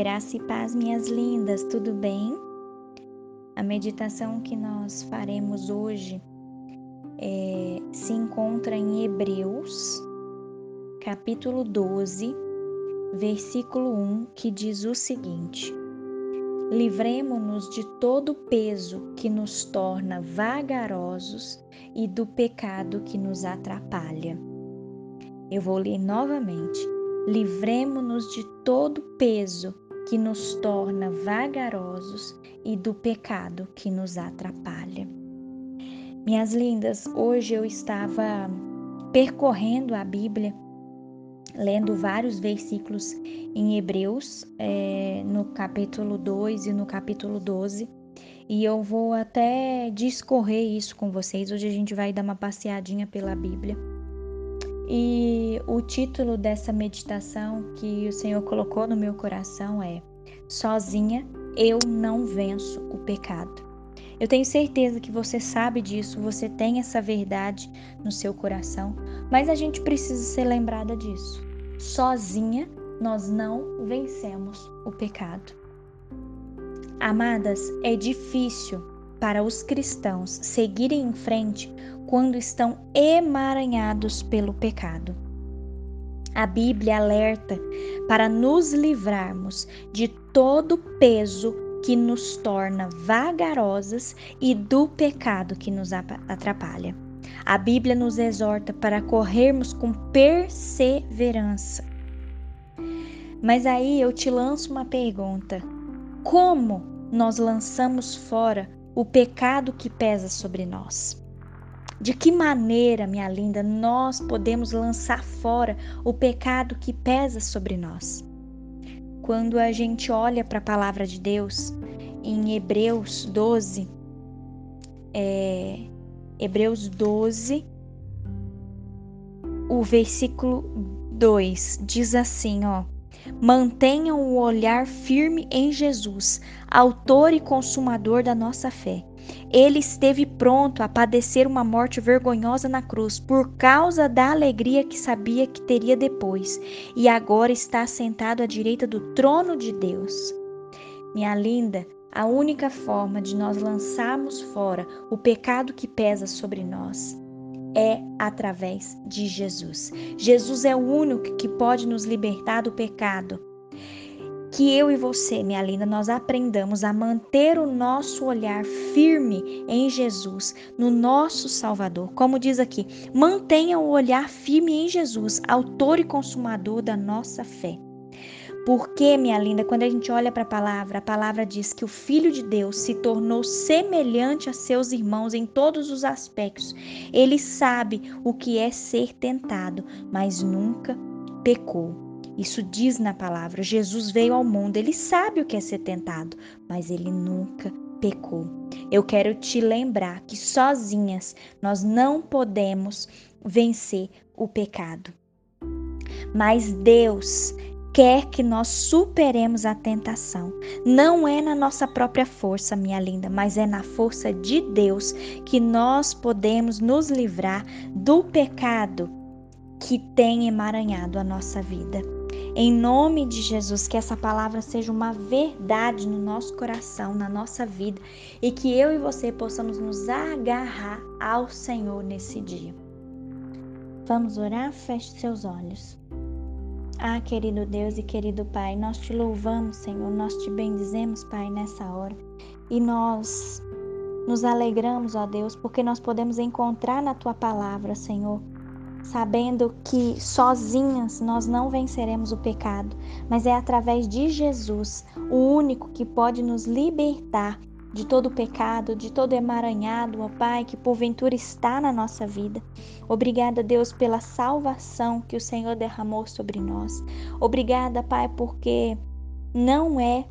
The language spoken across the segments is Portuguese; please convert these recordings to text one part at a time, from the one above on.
Graça e paz, minhas lindas, tudo bem? A meditação que nós faremos hoje é, se encontra em Hebreus, capítulo 12, versículo 1, que diz o seguinte: Livremo-nos de todo peso que nos torna vagarosos e do pecado que nos atrapalha. Eu vou ler novamente. Livremo-nos de todo peso que nos torna vagarosos e do pecado que nos atrapalha. Minhas lindas, hoje eu estava percorrendo a Bíblia, lendo vários versículos em Hebreus, é, no capítulo 2 e no capítulo 12, e eu vou até discorrer isso com vocês. Hoje a gente vai dar uma passeadinha pela Bíblia. E o título dessa meditação que o Senhor colocou no meu coração é Sozinha eu não venço o pecado. Eu tenho certeza que você sabe disso, você tem essa verdade no seu coração, mas a gente precisa ser lembrada disso. Sozinha nós não vencemos o pecado. Amadas, é difícil para os cristãos seguirem em frente quando estão emaranhados pelo pecado. A Bíblia alerta para nos livrarmos de todo peso que nos torna vagarosas e do pecado que nos atrapalha. A Bíblia nos exorta para corrermos com perseverança. Mas aí eu te lanço uma pergunta: como nós lançamos fora o pecado que pesa sobre nós? De que maneira, minha linda, nós podemos lançar fora o pecado que pesa sobre nós? Quando a gente olha para a palavra de Deus, em Hebreus 12, é, Hebreus 12, o versículo 2 diz assim, ó: Mantenham o olhar firme em Jesus, autor e consumador da nossa fé. Ele esteve pronto a padecer uma morte vergonhosa na cruz por causa da alegria que sabia que teria depois, e agora está sentado à direita do trono de Deus. Minha linda, a única forma de nós lançarmos fora o pecado que pesa sobre nós é através de Jesus. Jesus é o único que pode nos libertar do pecado que eu e você, minha linda, nós aprendamos a manter o nosso olhar firme em Jesus, no nosso Salvador. Como diz aqui, mantenha o olhar firme em Jesus, autor e consumador da nossa fé. Porque, minha linda, quando a gente olha para a palavra, a palavra diz que o Filho de Deus se tornou semelhante a seus irmãos em todos os aspectos. Ele sabe o que é ser tentado, mas nunca pecou. Isso diz na palavra. Jesus veio ao mundo, ele sabe o que é ser tentado, mas ele nunca pecou. Eu quero te lembrar que sozinhas nós não podemos vencer o pecado. Mas Deus quer que nós superemos a tentação. Não é na nossa própria força, minha linda, mas é na força de Deus que nós podemos nos livrar do pecado que tem emaranhado a nossa vida. Em nome de Jesus, que essa palavra seja uma verdade no nosso coração, na nossa vida e que eu e você possamos nos agarrar ao Senhor nesse dia. Vamos orar? Feche seus olhos. Ah, querido Deus e querido Pai, nós te louvamos, Senhor, nós te bendizemos, Pai, nessa hora. E nós nos alegramos, ó Deus, porque nós podemos encontrar na tua palavra, Senhor, sabendo que sozinhas nós não venceremos o pecado, mas é através de Jesus, o único que pode nos libertar de todo pecado, de todo emaranhado, ó Pai, que porventura está na nossa vida. Obrigada, Deus, pela salvação que o Senhor derramou sobre nós. Obrigada, Pai, porque não é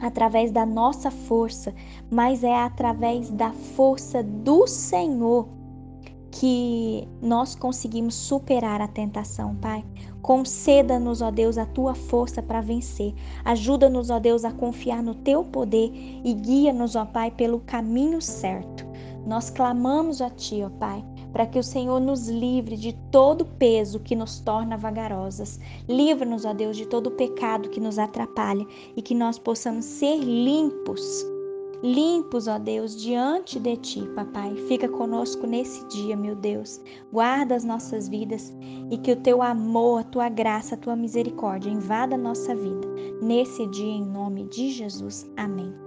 através da nossa força, mas é através da força do Senhor que nós conseguimos superar a tentação, Pai. Conceda-nos, ó Deus, a tua força para vencer. Ajuda-nos, ó Deus, a confiar no teu poder e guia-nos, ó Pai, pelo caminho certo. Nós clamamos a ti, ó Pai, para que o Senhor nos livre de todo peso que nos torna vagarosas. Livra-nos, ó Deus, de todo pecado que nos atrapalha e que nós possamos ser limpos. Limpos, ó Deus, diante de ti, papai. Fica conosco nesse dia, meu Deus. Guarda as nossas vidas e que o teu amor, a tua graça, a tua misericórdia invada a nossa vida. Nesse dia, em nome de Jesus. Amém.